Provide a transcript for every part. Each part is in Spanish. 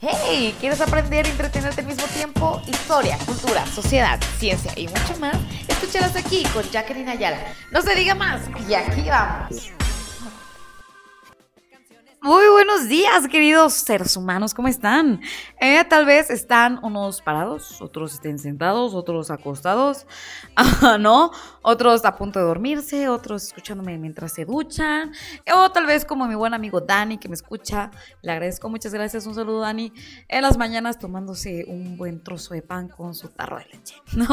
Hey, ¿quieres aprender y entretenerte al mismo tiempo? Historia, cultura, sociedad, ciencia y mucho más. Escúchalas aquí con Jacqueline Ayala. No se diga más y aquí vamos. Muy buenos días, queridos seres humanos, ¿cómo están? Eh, tal vez están unos parados, otros estén sentados, otros acostados, ¿no? Otros a punto de dormirse, otros escuchándome mientras se duchan, o tal vez como mi buen amigo Dani que me escucha, le agradezco, muchas gracias, un saludo Dani, en las mañanas tomándose un buen trozo de pan con su tarro de leche, ¿no?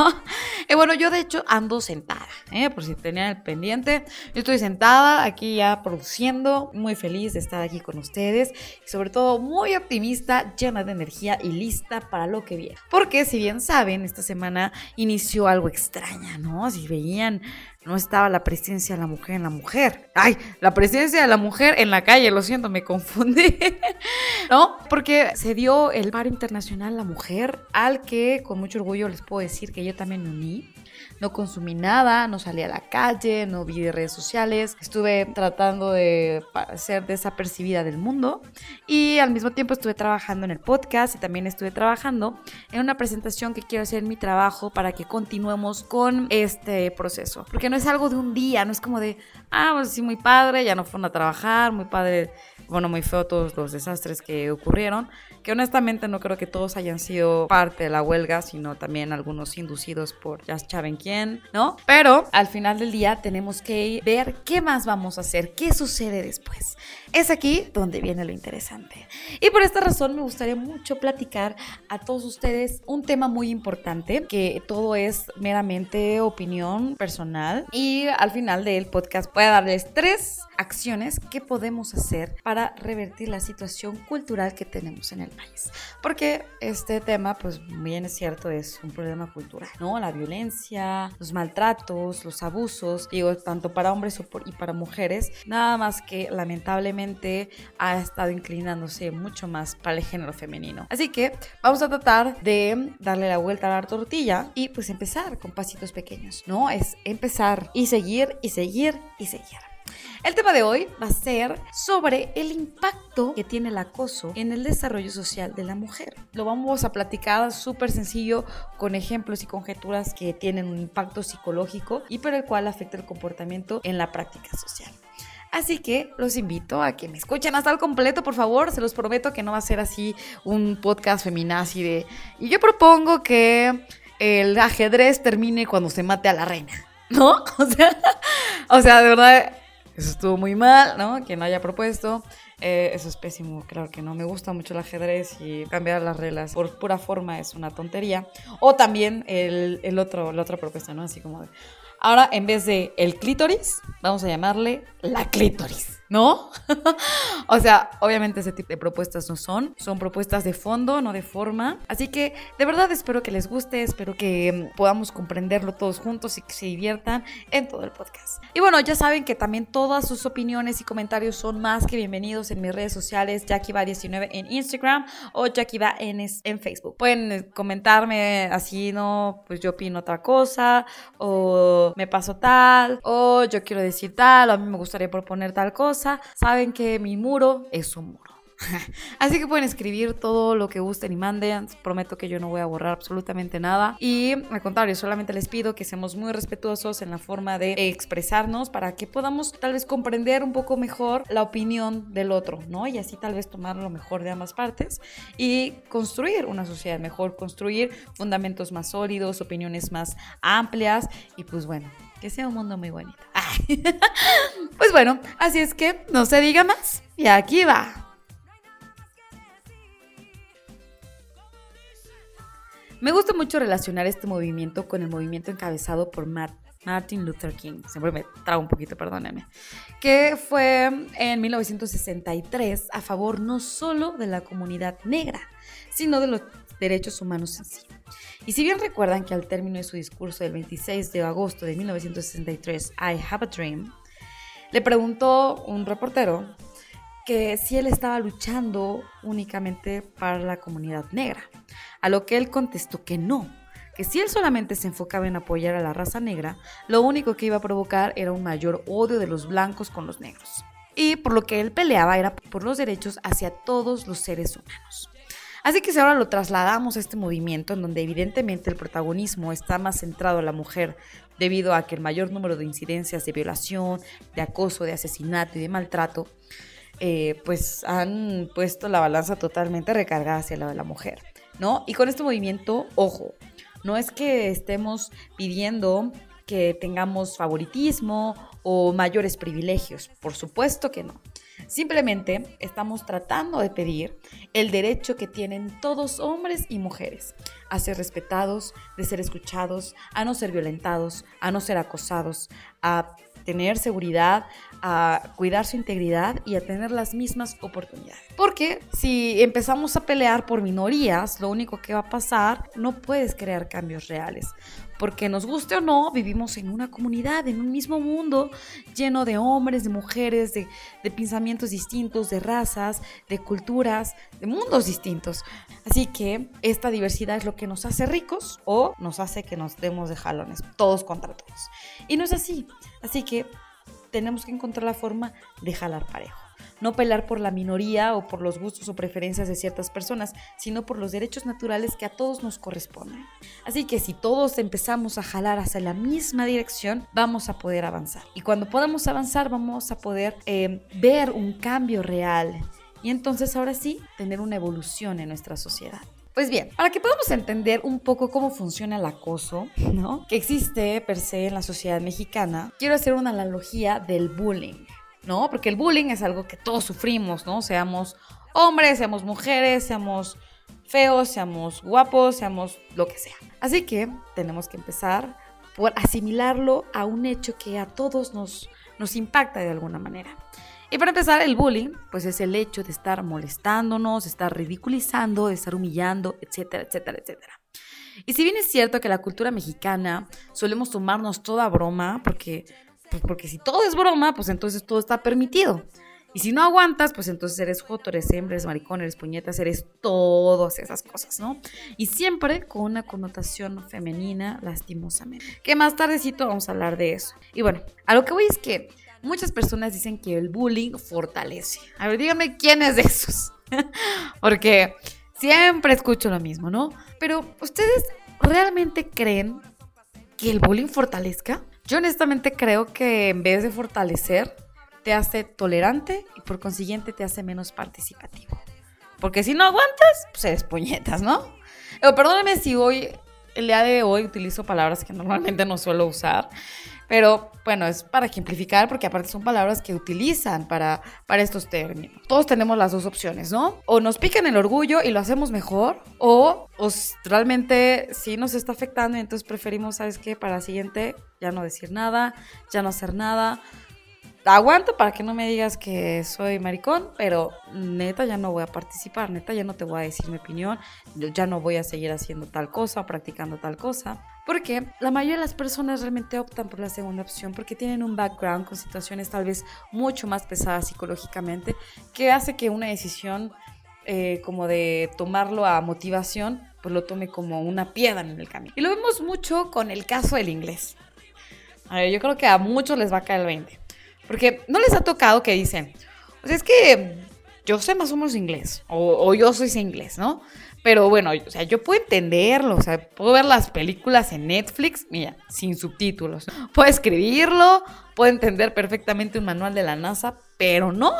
Y bueno, yo de hecho ando sentada, ¿eh? por si tenían pendiente, yo estoy sentada aquí ya produciendo, muy feliz de estar aquí con ustedes y sobre todo muy optimista, llena de energía y lista para lo que viene. Porque si bien saben, esta semana inició algo extraña, ¿no? Si veían no estaba la presencia de la mujer en la mujer. Ay, la presencia de la mujer en la calle, lo siento, me confundí. ¿No? Porque se dio el Paro Internacional La Mujer, al que con mucho orgullo les puedo decir que yo también me uní. No consumí nada, no salí a la calle, no vi redes sociales, estuve tratando de ser desapercibida del mundo y al mismo tiempo estuve trabajando en el podcast y también estuve trabajando en una presentación que quiero hacer en mi trabajo para que continuemos con este proceso. Porque no es algo de un día, no es como de, ah, pues sí, muy padre, ya no fueron a trabajar, muy padre bueno, muy feo todos los desastres que ocurrieron, que honestamente no creo que todos hayan sido parte de la huelga, sino también algunos inducidos por ya saben ¿no? Pero al final del día tenemos que ver qué más vamos a hacer, qué sucede después. Es aquí donde viene lo interesante. Y por esta razón me gustaría mucho platicar a todos ustedes un tema muy importante, que todo es meramente opinión personal y al final del podcast voy a darles tres acciones que podemos hacer para revertir la situación cultural que tenemos en el país. Porque este tema, pues bien es cierto, es un problema cultural, ¿no? La violencia, los maltratos, los abusos, digo, tanto para hombres y para mujeres, nada más que lamentablemente ha estado inclinándose mucho más para el género femenino. Así que vamos a tratar de darle la vuelta a la tortilla y pues empezar con pasitos pequeños, ¿no? Es empezar y seguir y seguir y seguir. El tema de hoy va a ser sobre el impacto que tiene el acoso en el desarrollo social de la mujer. Lo vamos a platicar súper sencillo con ejemplos y conjeturas que tienen un impacto psicológico y por el cual afecta el comportamiento en la práctica social. Así que los invito a que me escuchen hasta el completo, por favor. Se los prometo que no va a ser así un podcast feminazi de... Y yo propongo que el ajedrez termine cuando se mate a la reina. ¿No? O sea, o sea, de verdad, eso estuvo muy mal, ¿no? Quien lo haya propuesto. Eh, eso es pésimo, claro que no. Me gusta mucho el ajedrez y cambiar las reglas por pura forma es una tontería. O también el, el otro, la otra propuesta, ¿no? Así como de, ahora en vez de el clítoris, vamos a llamarle la clítoris. ¿No? o sea, obviamente ese tipo de propuestas no son, son propuestas de fondo, no de forma. Así que de verdad espero que les guste, espero que mm, podamos comprenderlo todos juntos y que se diviertan en todo el podcast. Y bueno, ya saben que también todas sus opiniones y comentarios son más que bienvenidos en mis redes sociales, JackieVa19 en Instagram o JackieVa en, en Facebook. Pueden eh, comentarme así, no, pues yo opino otra cosa, o me paso tal, o yo quiero decir tal, o a mí me gustaría proponer tal cosa saben que mi muro es un muro. Así que pueden escribir todo lo que gusten y manden. Prometo que yo no voy a borrar absolutamente nada. Y al contrario, solamente les pido que seamos muy respetuosos en la forma de expresarnos para que podamos tal vez comprender un poco mejor la opinión del otro, ¿no? Y así tal vez tomar lo mejor de ambas partes y construir una sociedad mejor, construir fundamentos más sólidos, opiniones más amplias y pues bueno, que sea un mundo muy bonito. pues bueno, así es que no se diga más. Y aquí va. Me gusta mucho relacionar este movimiento con el movimiento encabezado por Martin Luther King, siempre me trago un poquito, perdónenme, que fue en 1963 a favor no solo de la comunidad negra, sino de los derechos humanos en sí. Y si bien recuerdan que al término de su discurso del 26 de agosto de 1963, I Have a Dream, le preguntó un reportero que si él estaba luchando únicamente para la comunidad negra, a lo que él contestó que no, que si él solamente se enfocaba en apoyar a la raza negra, lo único que iba a provocar era un mayor odio de los blancos con los negros. Y por lo que él peleaba era por los derechos hacia todos los seres humanos. Así que si ahora lo trasladamos a este movimiento en donde evidentemente el protagonismo está más centrado en la mujer debido a que el mayor número de incidencias de violación, de acoso, de asesinato y de maltrato, eh, pues han puesto la balanza totalmente recargada hacia la de la mujer, ¿no? Y con este movimiento, ojo, no es que estemos pidiendo que tengamos favoritismo o mayores privilegios, por supuesto que no. Simplemente estamos tratando de pedir el derecho que tienen todos hombres y mujeres a ser respetados, de ser escuchados, a no ser violentados, a no ser acosados, a tener seguridad, a cuidar su integridad y a tener las mismas oportunidades. Porque si empezamos a pelear por minorías, lo único que va a pasar, no puedes crear cambios reales. Porque nos guste o no, vivimos en una comunidad, en un mismo mundo lleno de hombres, de mujeres, de, de pensamientos distintos, de razas, de culturas, de mundos distintos. Así que esta diversidad es lo que nos hace ricos o nos hace que nos demos de jalones, todos contra todos. Y no es así. Así que tenemos que encontrar la forma de jalar parejo. No pelear por la minoría o por los gustos o preferencias de ciertas personas, sino por los derechos naturales que a todos nos corresponden. Así que si todos empezamos a jalar hacia la misma dirección, vamos a poder avanzar. Y cuando podamos avanzar, vamos a poder eh, ver un cambio real. Y entonces ahora sí, tener una evolución en nuestra sociedad. Pues bien, para que podamos entender un poco cómo funciona el acoso, ¿no? Que existe per se en la sociedad mexicana, quiero hacer una analogía del bullying, ¿no? Porque el bullying es algo que todos sufrimos, ¿no? Seamos hombres, seamos mujeres, seamos feos, seamos guapos, seamos lo que sea. Así que tenemos que empezar por asimilarlo a un hecho que a todos nos, nos impacta de alguna manera. Y para empezar, el bullying, pues es el hecho de estar molestándonos, de estar ridiculizando, de estar humillando, etcétera, etcétera, etcétera. Y si bien es cierto que la cultura mexicana solemos tomarnos toda broma, porque, pues porque si todo es broma, pues entonces todo está permitido. Y si no aguantas, pues entonces eres joto, eres hembra, eres maricón, eres puñetas, eres todas esas cosas, ¿no? Y siempre con una connotación femenina, lastimosamente. Que más tardecito vamos a hablar de eso. Y bueno, a lo que voy es que muchas personas dicen que el bullying fortalece. A ver, díganme quién es de esos. Porque siempre escucho lo mismo, ¿no? Pero, ¿ustedes realmente creen que el bullying fortalezca? Yo honestamente creo que en vez de fortalecer, te hace tolerante y por consiguiente te hace menos participativo. Porque si no aguantas, pues eres puñetas, ¿no? Pero perdóneme si hoy, el día de hoy, utilizo palabras que normalmente no suelo usar. Pero bueno, es para ejemplificar porque aparte son palabras que utilizan para, para estos términos. Todos tenemos las dos opciones, ¿no? O nos pican el orgullo y lo hacemos mejor, o, o realmente sí nos está afectando y entonces preferimos, ¿sabes qué? Para la siguiente ya no decir nada, ya no hacer nada aguanto para que no me digas que soy maricón, pero neta ya no voy a participar, neta ya no te voy a decir mi opinión, ya no voy a seguir haciendo tal cosa practicando tal cosa. Porque la mayoría de las personas realmente optan por la segunda opción porque tienen un background con situaciones tal vez mucho más pesadas psicológicamente que hace que una decisión eh, como de tomarlo a motivación, pues lo tome como una piedra en el camino. Y lo vemos mucho con el caso del inglés. A ver, yo creo que a muchos les va a caer el 20. Porque no les ha tocado que dicen, pues es que yo sé más o menos inglés, o, yo soy inglés, ¿no? Pero bueno, o sea, yo puedo entenderlo, o sea, puedo ver las películas en Netflix, mira, sin subtítulos. Puedo escribirlo, puedo entender perfectamente un manual de la NASA, pero no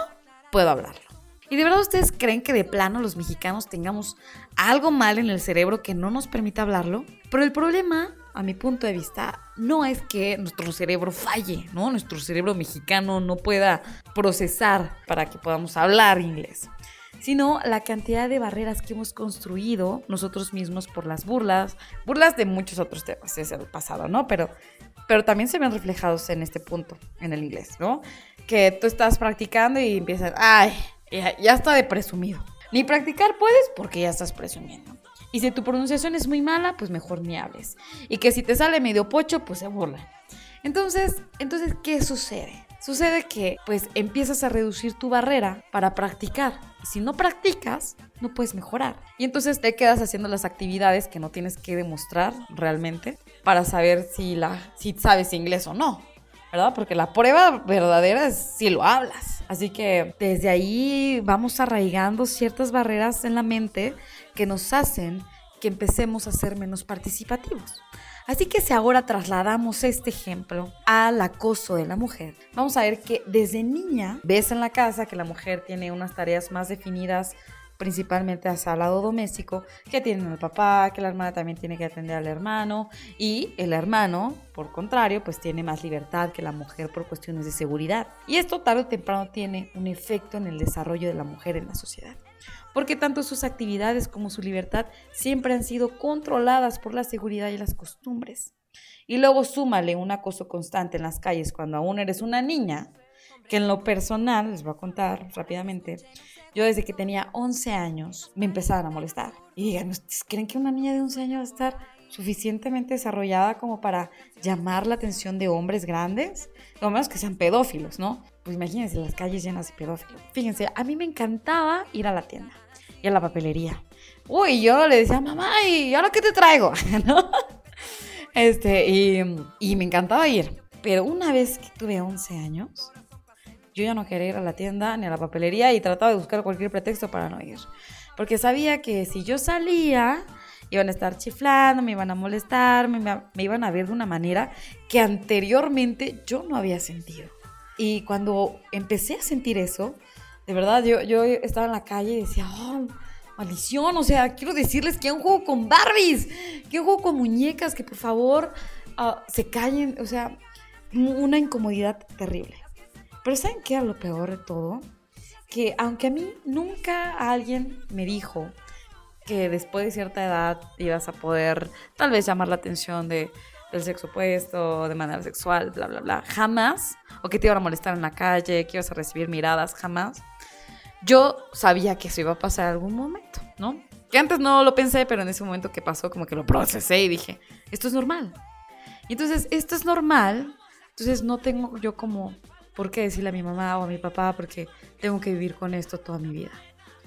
puedo hablarlo. ¿Y de verdad ustedes creen que de plano los mexicanos tengamos algo mal en el cerebro que no nos permita hablarlo? Pero el problema a mi punto de vista, no es que nuestro cerebro falle, ¿no? Nuestro cerebro mexicano no pueda procesar para que podamos hablar inglés, sino la cantidad de barreras que hemos construido nosotros mismos por las burlas, burlas de muchos otros temas, es el pasado, ¿no? Pero, pero también se ven reflejados en este punto, en el inglés, ¿no? Que tú estás practicando y empiezas, ay, ya, está de presumido. Ni practicar puedes porque ya estás presumiendo. Y si tu pronunciación es muy mala, pues mejor ni hables. Y que si te sale medio pocho, pues se burla. Entonces, entonces ¿qué sucede? Sucede que pues empiezas a reducir tu barrera para practicar. Y si no practicas, no puedes mejorar. Y entonces te quedas haciendo las actividades que no tienes que demostrar realmente para saber si, la, si sabes inglés o no. ¿Verdad? Porque la prueba verdadera es si lo hablas. Así que desde ahí vamos arraigando ciertas barreras en la mente que nos hacen que empecemos a ser menos participativos. Así que si ahora trasladamos este ejemplo al acoso de la mujer, vamos a ver que desde niña ves en la casa que la mujer tiene unas tareas más definidas principalmente hacia el lado doméstico, que tienen el papá, que la hermana también tiene que atender al hermano y el hermano, por contrario, pues tiene más libertad que la mujer por cuestiones de seguridad. Y esto tarde o temprano tiene un efecto en el desarrollo de la mujer en la sociedad. Porque tanto sus actividades como su libertad siempre han sido controladas por la seguridad y las costumbres. Y luego súmale un acoso constante en las calles cuando aún eres una niña, que en lo personal, les voy a contar rápidamente, yo desde que tenía 11 años me empezaban a molestar. Y digan, ¿creen que una niña de 11 años va a estar suficientemente desarrollada como para llamar la atención de hombres grandes? Lo menos que sean pedófilos, ¿no? Pues imagínense las calles llenas de pedófilos. Fíjense, a mí me encantaba ir a la tienda y a la papelería. Uy, yo le decía, mamá, ¿y ahora qué te traigo? ¿No? Este, y, y me encantaba ir. Pero una vez que tuve 11 años, yo ya no quería ir a la tienda ni a la papelería y trataba de buscar cualquier pretexto para no ir. Porque sabía que si yo salía, iban a estar chiflando, me iban a molestar, me, me, iban a ver de una manera que anteriormente yo no había sentido. Y cuando empecé a sentir eso, de verdad, yo, yo estaba en la calle y decía, oh, maldición, o sea, quiero decirles que un juego con Barbies, que un juego con muñecas, que por favor uh, se callen, o sea, una incomodidad terrible. Pero ¿saben qué era lo peor de todo? Que aunque a mí nunca alguien me dijo que después de cierta edad ibas a poder tal vez llamar la atención de, del sexo opuesto, de manera sexual, bla, bla, bla, jamás, o que te iban a molestar en la calle, que ibas a recibir miradas, jamás. Yo sabía que eso iba a pasar algún momento, ¿no? Que antes no lo pensé, pero en ese momento que pasó, como que lo procesé y dije, esto es normal. Y entonces, esto es normal, entonces no tengo yo como ¿Por qué decirle a mi mamá o a mi papá? Porque tengo que vivir con esto toda mi vida.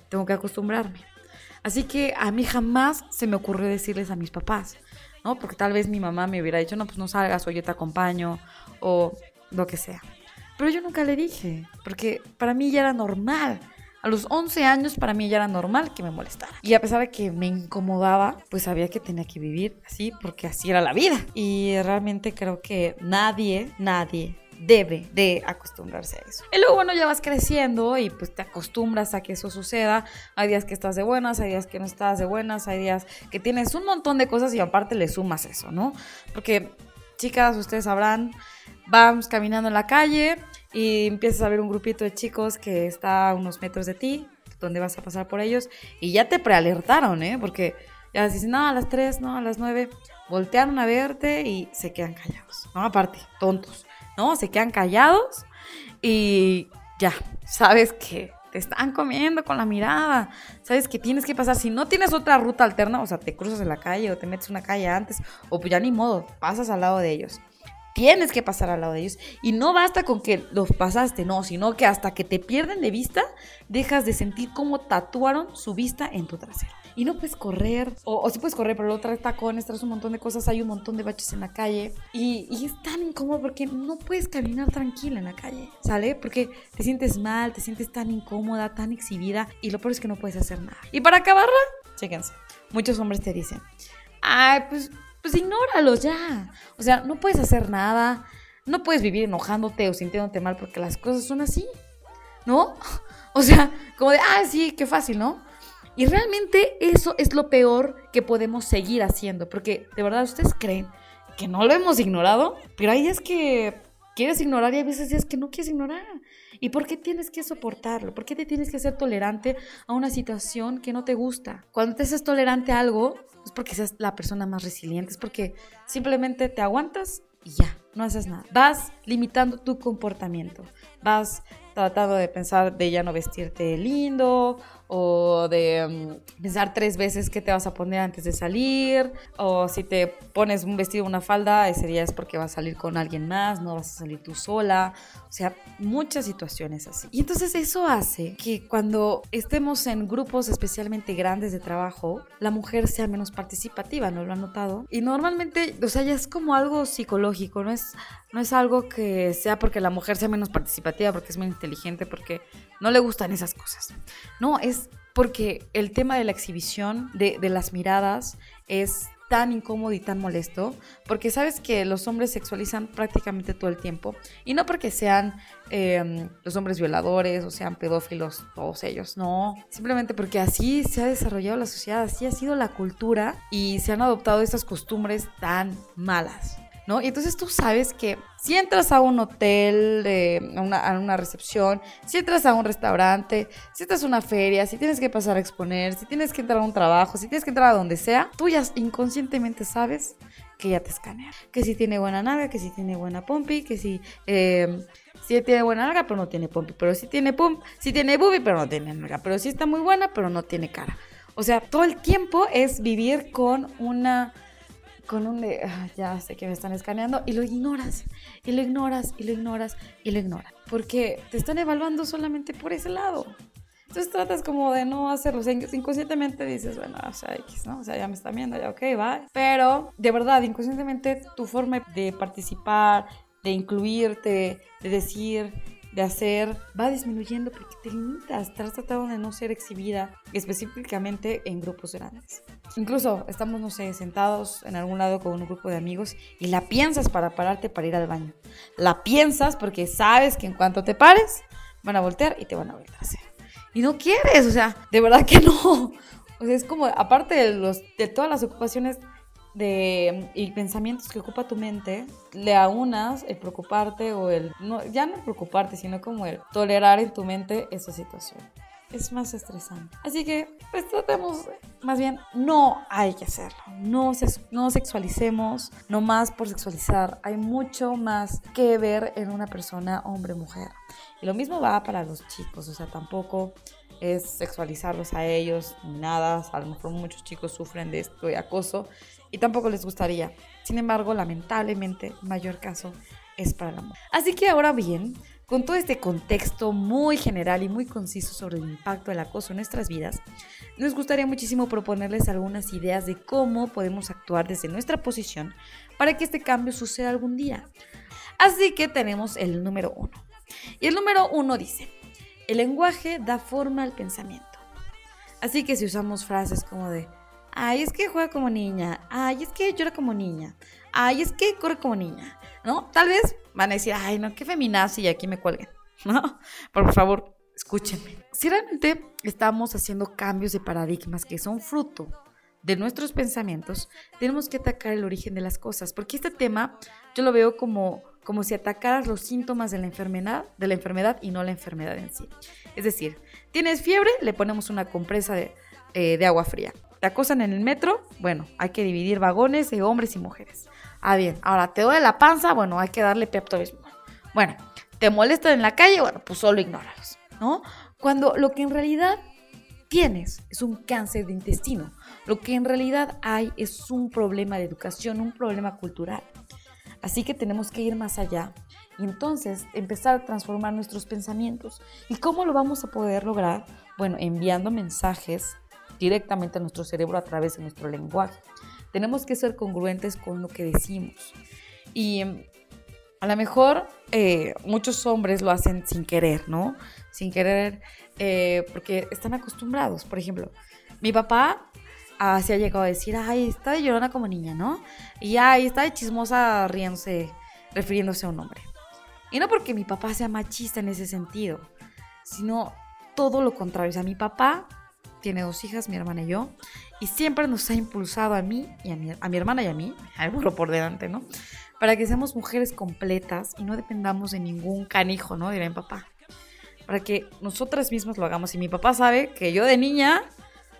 Tengo que acostumbrarme. Así que a mí jamás se me ocurrió decirles a mis papás, ¿no? Porque tal vez mi mamá me hubiera dicho, no, pues no salgas o yo te acompaño o lo que sea. Pero yo nunca le dije, porque para mí ya era normal. A los 11 años para mí ya era normal que me molestara. Y a pesar de que me incomodaba, pues sabía que tenía que vivir así porque así era la vida. Y realmente creo que nadie, nadie debe de acostumbrarse a eso. Y luego, bueno, ya vas creciendo y pues te acostumbras a que eso suceda. Hay días que estás de buenas, hay días que no estás de buenas, hay días que tienes un montón de cosas y aparte le sumas eso, ¿no? Porque, chicas, ustedes sabrán, vamos caminando en la calle y empiezas a ver un grupito de chicos que está a unos metros de ti, donde vas a pasar por ellos, y ya te prealertaron, ¿eh? Porque ya dicen, no, a las 3, no, a las 9, voltearon a verte y se quedan callados, ¿no? Aparte, tontos. ¿No? Se quedan callados y ya, sabes que te están comiendo con la mirada, sabes que tienes que pasar, si no tienes otra ruta alterna, o sea, te cruzas en la calle o te metes una calle antes, o pues ya ni modo, pasas al lado de ellos. Tienes que pasar al lado de ellos. Y no basta con que los pasaste, no, sino que hasta que te pierden de vista, dejas de sentir cómo tatuaron su vista en tu trasero y no puedes correr, o, o sí puedes correr, pero luego traes tacones, traes un montón de cosas, hay un montón de baches en la calle y, y, es tan incómodo porque no puedes caminar tranquila en la calle, ¿sale? Porque te sientes mal, te sientes tan incómoda, tan exhibida y lo peor es que no puedes hacer nada. Y para acabarla, chéquense, muchos hombres te dicen, ay, pues, pues ignóralos ya, o sea, no puedes hacer nada, no puedes vivir enojándote o sintiéndote mal porque las cosas son así, ¿no? O sea, como de, ah, sí, qué fácil, ¿no? Y realmente eso es lo peor que podemos seguir haciendo, porque de verdad ustedes creen que no lo hemos ignorado, pero hay días que quieres ignorar y hay veces días que no quieres ignorar. ¿Y por qué tienes que soportarlo? ¿Por qué te tienes que ser tolerante a una situación que no te gusta? Cuando te haces tolerante a algo, es porque seas la persona más resiliente, es porque simplemente te aguantas y ya, no haces nada. Vas limitando tu comportamiento, vas tratando de pensar de ya no vestirte lindo o de mm, pensar tres veces qué te vas a poner antes de salir, o si te pones un vestido una falda, ese día es porque vas a salir con alguien más, no vas a salir tú sola, o sea, muchas situaciones así. Y entonces eso hace que cuando estemos en grupos especialmente grandes de trabajo, la mujer sea menos participativa, ¿no lo han notado? Y normalmente, o sea, ya es como algo psicológico, no es no es algo que sea porque la mujer sea menos participativa, porque es menos inteligente, porque no le gustan esas cosas. No, es porque el tema de la exhibición, de, las miradas, es tan incómodo y tan molesto, porque sabes que los hombres sexualizan prácticamente todo el tiempo, y no porque sean em, los hombres violadores o sean pedófilos, todos ellos, no, simplemente porque así se ha desarrollado la sociedad, así ha sido la cultura y se han adoptado estas costumbres tan malas. ¿No? Y entonces tú sabes que si entras a un hotel, a, una, recepción, si entras a un restaurante, si entras a una feria, si tienes que pasar a exponer, si tienes que entrar a un trabajo, si tienes que entrar a donde sea, tú ya inconscientemente sabes que ya te escanean. Que si tiene buena nalga, que si tiene buena pompi, que si, eh, tiene buena nalga, pero no tiene pompi, pero si tiene pump, si tiene boobie, pero no tiene nalga, pero si está muy buena, pero no tiene cara. O sea, todo el tiempo es vivir con una con un de, ah, ya sé que me están escaneando, y lo ignoras, y lo ignoras, y lo ignoras, y lo ignoras. Porque te están evaluando solamente por ese lado. Entonces tratas como de no hacerlo. O sea, inconscientemente dices, bueno, o sea, X, ¿no? O sea, ya me están viendo, ya, ok, va. Pero, de verdad, inconscientemente tu forma de participar, de incluirte, de decir, de hacer va disminuyendo porque te limitas, estás tratando de no ser exhibida específicamente en grupos grandes. Incluso estamos, no sé, sentados en algún lado con un grupo de amigos y la piensas para pararte para ir al baño. La piensas porque sabes que en cuanto te pares van a voltear y te van a volver a hacer. Y no quieres, o sea, de verdad que no. O sea, es como, aparte de, los, de todas las ocupaciones de y pensamientos que ocupa tu mente, le aunas el preocuparte o el, no, ya no preocuparte, sino como el tolerar en tu mente esa situación. Es más estresante. Así que, pues tratemos, más bien, no hay que hacerlo. No, no sexualicemos, no más por sexualizar. Hay mucho más que ver en una persona, hombre mujer. Y lo mismo va para los chicos, o sea, tampoco es sexualizarlos a ellos, ni nada. A lo mejor muchos chicos sufren de esto de acoso y tampoco les gustaría. Sin embargo, lamentablemente, mayor caso es para la mujer. Así que ahora bien, con todo este contexto muy general y muy conciso sobre el impacto del acoso en nuestras vidas, nos gustaría muchísimo proponerles algunas ideas de cómo podemos actuar desde nuestra posición para que este cambio suceda algún día. Así que tenemos el número uno. Y el número uno dice, el lenguaje da forma al pensamiento. Así que si usamos frases como de, ay, es que juega como niña, ay, es que llora como niña, ay, es que corre como niña, ¿no? Tal vez van a decir, ay, no, qué feminazi y aquí me cuelguen, ¿no? Por favor, escúchenme. Si realmente estamos haciendo cambios de paradigmas que son fruto de nuestros pensamientos, tenemos que atacar el origen de las cosas, porque este tema yo lo veo como, como si atacaras los síntomas de la, enfermedad, de la enfermedad y no la enfermedad en sí. Es decir, tienes fiebre, le ponemos una compresa de, eh, de agua fría te acosan en el metro, bueno, hay que dividir vagones de hombres y mujeres. Ah, bien, ahora te duele la panza, bueno, hay que darle pepto Bueno, te molestan en la calle, bueno, pues solo ignóralos, ¿no? Cuando lo que en realidad tienes es un cáncer de intestino, lo que en realidad hay es un problema de educación, un problema cultural. Así que tenemos que ir más allá y entonces empezar a transformar nuestros pensamientos. ¿Y cómo lo vamos a poder lograr? Bueno, enviando mensajes directamente a nuestro cerebro a través de nuestro lenguaje. Tenemos que ser congruentes con lo que decimos. Y a lo mejor eh, muchos hombres lo hacen sin querer, ¿no? Sin querer, eh, porque están acostumbrados. Por ejemplo, mi papá se ha llegado a decir, ay, está de llorona como niña, ¿no? Y ay, está de chismosa riéndose, refiriéndose a un hombre. Y no porque mi papá sea machista en ese sentido, sino todo lo contrario. O sea, mi papá tiene dos hijas, mi hermana y yo, y siempre nos ha impulsado a mí y a mi, hermana y a mí, al burro por delante, ¿no? Para que seamos mujeres completas y no dependamos de ningún canijo, ¿no? Dirá mi papá. Para que nosotras mismas lo hagamos. Y mi papá sabe que yo de niña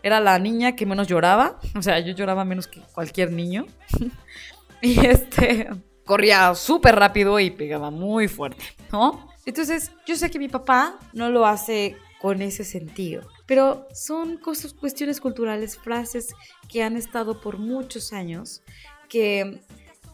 era la niña que menos lloraba, o sea, yo lloraba menos que cualquier niño. y este corría súper rápido y pegaba muy fuerte, ¿no? Entonces, yo sé que mi papá no lo hace con ese sentido. Pero son cosas, cuestiones culturales, frases que han estado por muchos años, que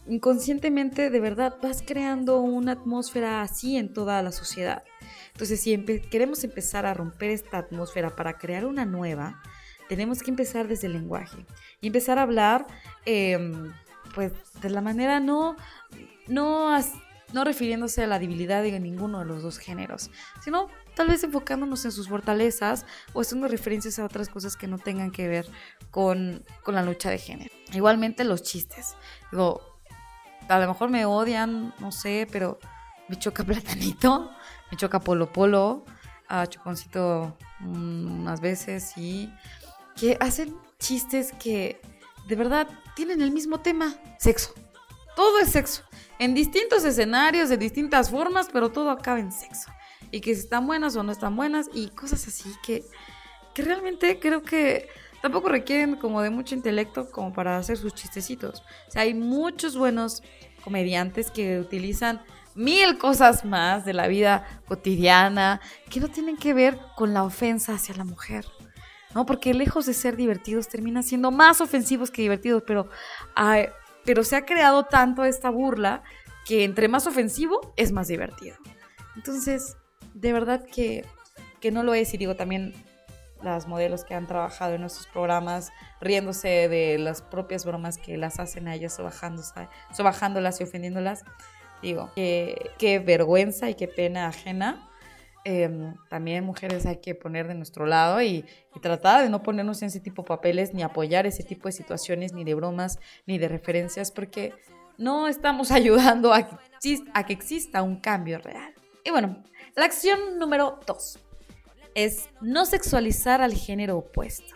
inconscientemente de verdad vas creando una atmósfera así en toda la sociedad. Entonces, si queremos empezar a romper esta atmósfera para crear una nueva, tenemos que empezar desde el lenguaje y empezar a hablar, em, pues, de la manera no, no no refiriéndose a la debilidad de ninguno de los dos géneros, sino tal vez enfocándonos en sus fortalezas o haciendo referencias a otras cosas que no tengan que ver con, con la lucha de género. Igualmente los chistes. Digo, a lo mejor me odian, no sé, pero me choca Platanito, me choca Polo Polo, a Choconcito unas veces y que hacen chistes que de verdad tienen el mismo tema, sexo. Todo es sexo. En distintos escenarios, de distintas formas, pero todo acaba en sexo. Y que si están buenas o no están buenas y cosas así que, que realmente creo que tampoco requieren como de mucho intelecto como para hacer sus chistecitos. O sea, hay muchos buenos comediantes que utilizan mil cosas más de la vida cotidiana que no tienen que ver con la ofensa hacia la mujer. ¿no? Porque lejos de ser divertidos terminan siendo más ofensivos que divertidos, pero, pero se ha creado tanto esta burla que entre más ofensivo es más divertido. Entonces, de verdad que, que no lo es y digo también las modelos que han trabajado en nuestros programas riéndose de las propias bromas que las hacen a ellas sobajándolas y ofendiéndolas. Digo, qué, vergüenza y qué pena ajena Em, también mujeres hay que poner de nuestro lado y, tratar de no ponernos en ese tipo de papeles, ni apoyar ese tipo de situaciones, ni de bromas, ni de referencias, porque no estamos ayudando a, a que exista un cambio real. Y bueno, la acción número dos es no sexualizar al género opuesto.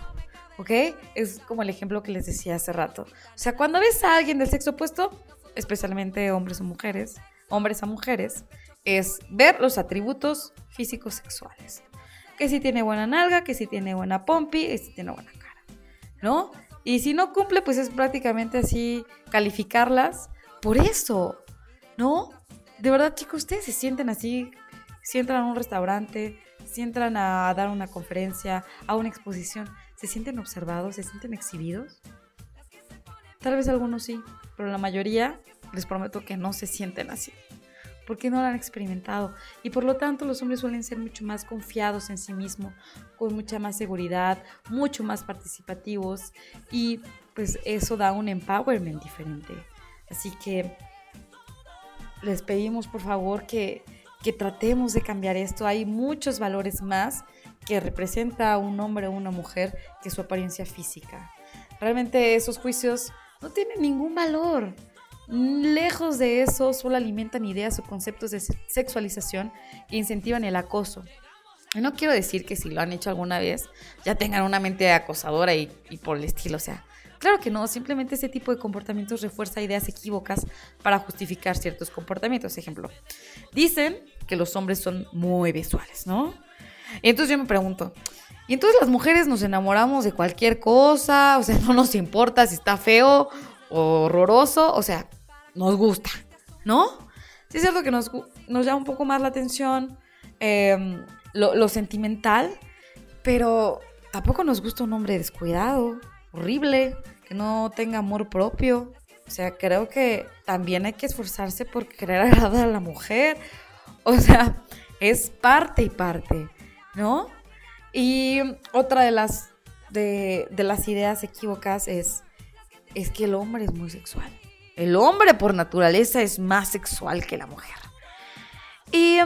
¿Ok? Es como el ejemplo que les decía hace rato. O sea, cuando ves a alguien del sexo opuesto, especialmente hombres o mujeres, hombres a mujeres, es ver los atributos físicos sexuales. Que si tiene buena nalga, que si tiene buena pompi, que si tiene buena cara, ¿no? Y si no cumple, pues es prácticamente así calificarlas por eso, ¿no? De verdad, chicos, ustedes se sienten así, si entran a un restaurante, si entran a dar una conferencia, a una exposición, ¿se sienten observados, se sienten exhibidos? Tal vez algunos sí, pero la mayoría les prometo que no se sienten así porque no lo han experimentado. Y por lo tanto los hombres suelen ser mucho más confiados en sí mismos, con mucha más seguridad, mucho más participativos y pues eso da un empowerment diferente. Así que les pedimos por favor que, que tratemos de cambiar esto. Hay muchos valores más que representa a un hombre o una mujer que su apariencia física. Realmente esos juicios no tienen ningún valor. Lejos de eso, solo alimentan ideas o conceptos de sexualización que incentivan el acoso. Y no quiero decir que si lo han hecho alguna vez, ya tengan una mente acosadora y, por el estilo. O sea, claro que no, simplemente ese tipo de comportamientos refuerza ideas equívocas para justificar ciertos comportamientos. Ejemplo, dicen que los hombres son muy visuales, ¿no? Entonces yo me pregunto, ¿y entonces las mujeres nos enamoramos de cualquier cosa? O sea, no nos importa si está feo o horroroso. O sea, nos gusta, ¿no? Sí es cierto que nos, llama un poco más la atención em, lo, sentimental, pero tampoco nos gusta un hombre descuidado, horrible, que no tenga amor propio. O sea, creo que también hay que esforzarse por querer agradar a la mujer. O sea, es parte y parte, ¿no? Y otra de las, de, de las ideas equívocas es, es que el hombre es muy sexual. El hombre por naturaleza es más sexual que la mujer. Y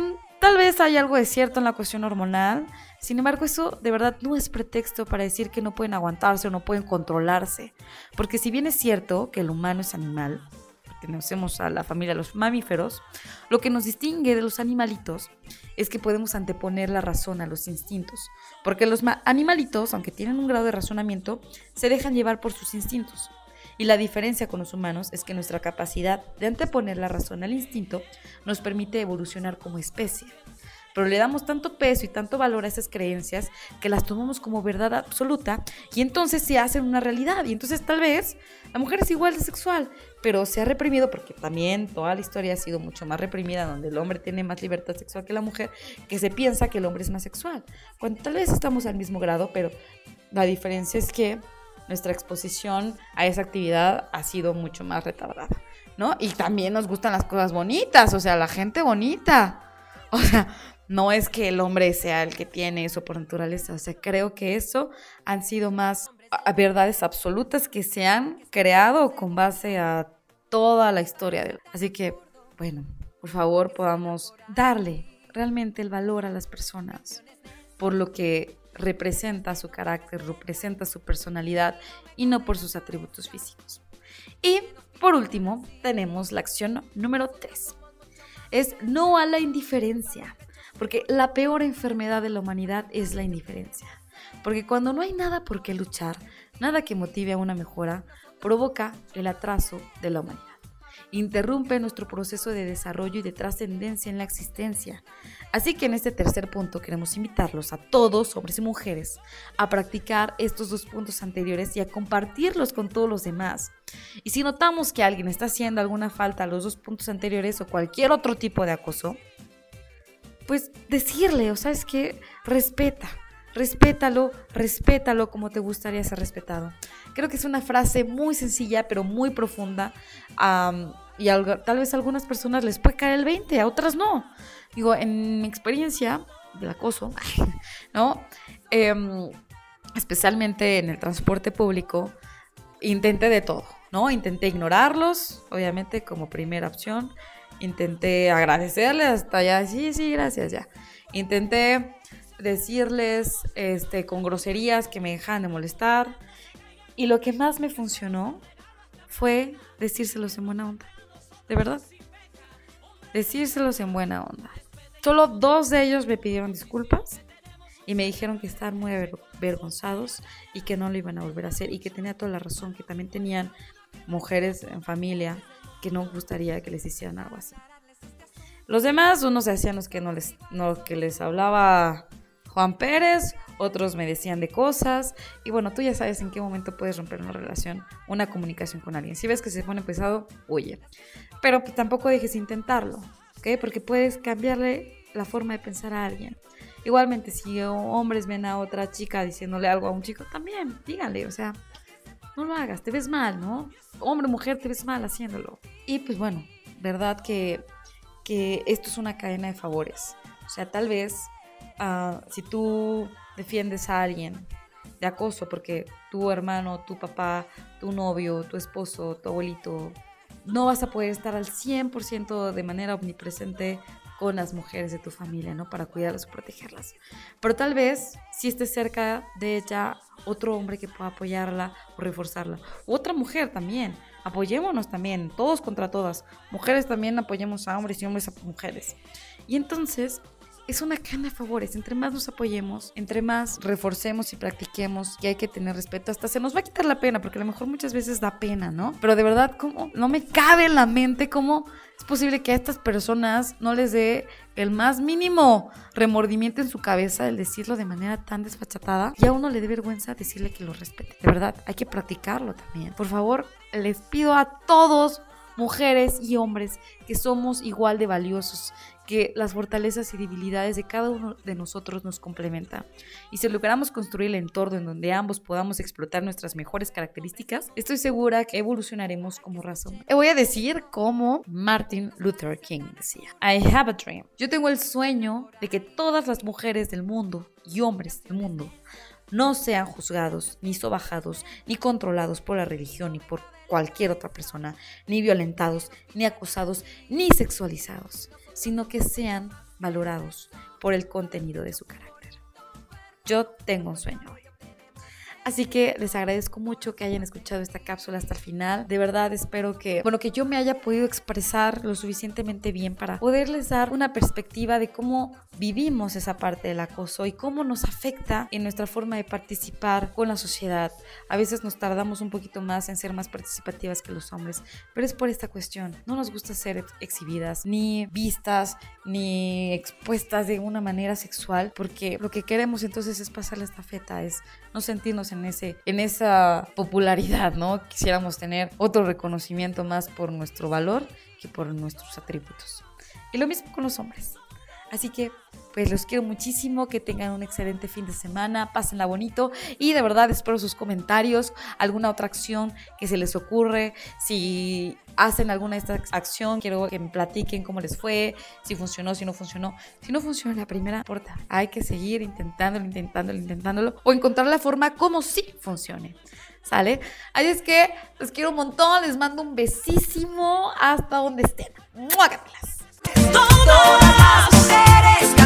tal vez hay algo de cierto en la cuestión hormonal. Sin embargo, eso de verdad no es pretexto para decir que no pueden aguantarse o no pueden controlarse. Porque si bien es cierto que el humano es animal, pertenecemos a la familia de los mamíferos, lo que nos distingue de los animalitos es que podemos anteponer la razón a los instintos. Porque los animalitos, aunque tienen un grado de razonamiento, se dejan llevar por sus instintos. Y la diferencia con los humanos es que nuestra capacidad de anteponer la razón al instinto nos permite evolucionar como especie. Pero le damos tanto peso y tanto valor a esas creencias que las tomamos como verdad absoluta y entonces se hacen una realidad. Y entonces tal vez la mujer es igual de sexual, pero se ha reprimido porque también toda la historia ha sido mucho más reprimida, donde el hombre tiene más libertad sexual que la mujer, que se piensa que el hombre es más sexual. Cuando tal vez estamos al mismo grado, pero la diferencia es que nuestra exposición a esa actividad ha sido mucho más retardada, ¿no? Y también nos gustan las cosas bonitas, o sea, la gente bonita. O sea, no es que el hombre sea el que tiene eso por naturaleza, o sea, creo que eso han sido más verdades absolutas que se han creado con base a toda la historia. De... Así que, bueno, por favor, podamos darle realmente el valor a las personas por lo que representa su carácter, representa su personalidad y no por sus atributos físicos. Y por último, tenemos la acción número 3. Es no a la indiferencia, porque la peor enfermedad de la humanidad es la indiferencia. Porque cuando no hay nada por qué luchar, nada que motive a una mejora, provoca el atraso de la humanidad interrumpe nuestro proceso de desarrollo y de trascendencia en la existencia. Así que en este tercer punto queremos invitarlos a todos, hombres y mujeres, a practicar estos dos puntos anteriores y a compartirlos con todos los demás. Y si notamos que alguien está haciendo alguna falta a los dos puntos anteriores o cualquier otro tipo de acoso, pues decirle, o sabes que respeta, respétalo, respétalo como te gustaría ser respetado. Creo que es una frase muy sencilla, pero muy profunda. y tal vez a algunas personas les puede caer el 20, a otras no. Digo, en mi experiencia del acoso, ¿no? Em, especialmente en el transporte público, intenté de todo, ¿no? Intenté ignorarlos, obviamente, como primera opción. Intenté agradecerles hasta ya, sí, sí, gracias, ya. Intenté decirles este, con groserías que me dejan de molestar. Y lo que más me funcionó fue decírselos en buena onda. De verdad. Decírselos en buena onda. Solo dos de ellos me pidieron disculpas y me dijeron que estaban muy avergonzados y que no lo iban a volver a hacer y que tenía toda la razón, que también tenían mujeres en familia que no gustaría que les hicieran algo así. Los demás, unos se hacían los que no les, no, que les hablaba Juan Pérez, otros me decían de cosas. Y bueno, tú ya sabes en qué momento puedes romper una relación, una comunicación con alguien. Si ves que se pone pesado, huye. Pero pues, tampoco dejes intentarlo, ¿ok? Porque puedes cambiarle la forma de pensar a alguien. Igualmente, si hombres ven a otra chica diciéndole algo a un chico, también díganle, o sea, no lo hagas, te ves mal, ¿no? Hombre, mujer, te ves mal haciéndolo. Y pues bueno, verdad que, que esto es una cadena de favores. O sea, tal vez Si tú defiendes a alguien de acoso porque tu hermano, tu papá, tu novio, tu esposo, tu abuelito, no vas a poder estar al 100% de manera omnipresente con las mujeres de tu familia, ¿no? Para cuidarlas o protegerlas. Pero tal vez si estés cerca de ella otro hombre que pueda apoyarla o reforzarla. otra mujer también. Apoyémonos también, todos contra todas. Mujeres también apoyemos a hombres y hombres a mujeres. Y entonces es una cana de favores. Entre más nos apoyemos, entre más reforcemos y practiquemos que hay que tener respeto, hasta se nos va a quitar la pena, porque a lo mejor muchas veces da pena, ¿no? Pero de verdad, ¿cómo? No me cabe en la mente cómo es posible que a estas personas no les dé el más mínimo remordimiento en su cabeza el decirlo de manera tan desfachatada y a uno le dé vergüenza decirle que lo respete. De verdad, hay que practicarlo también. Por favor, les pido a todos mujeres y hombres que somos igual de valiosos, que las fortalezas y debilidades de cada uno de nosotros nos complementan. Y si logramos construir el entorno en donde ambos podamos explotar nuestras mejores características, estoy segura que evolucionaremos como raza. Y voy a decir como Martin Luther King decía, I have a dream. Yo tengo el sueño de que todas las mujeres del mundo y hombres del mundo no sean juzgados, ni sobajados, ni controlados por la religión, ni por cualquier otra persona, ni violentados, ni acosados, ni sexualizados sino que sean valorados por el contenido de su carácter. Yo tengo un sueño hoy. Así que les agradezco mucho que hayan escuchado esta cápsula hasta el final. De verdad espero que, bueno, que yo me haya podido expresar lo suficientemente bien para poderles dar una perspectiva de cómo vivimos esa parte del acoso y cómo nos afecta en nuestra forma de participar con la sociedad. A veces nos tardamos un poquito más en ser más participativas que los hombres, pero es por esta cuestión. No nos gusta ser exhibidas, ni vistas, ni expuestas de una manera sexual, porque lo que queremos entonces es pasar la estafeta, es no sentirnos en, ese, en esa popularidad, ¿no? Quisiéramos tener otro reconocimiento más por nuestro valor que por nuestros atributos. Y lo mismo con los hombres. Así que pues los quiero muchísimo, que tengan un excelente fin de semana, pásenla bonito y de verdad espero sus comentarios, alguna otra acción que se les ocurre, si hacen alguna de estas acción, quiero que me platiquen cómo les fue, si funcionó, si no funcionó. Si no funciona la primera, importa, hay que seguir intentándolo, intentándolo, intentándolo o encontrar la forma como sí funcione. ¿Sale? Así es que los quiero un montón, les mando un besísimo hasta donde estén. ¡Muágatelas! Todas las.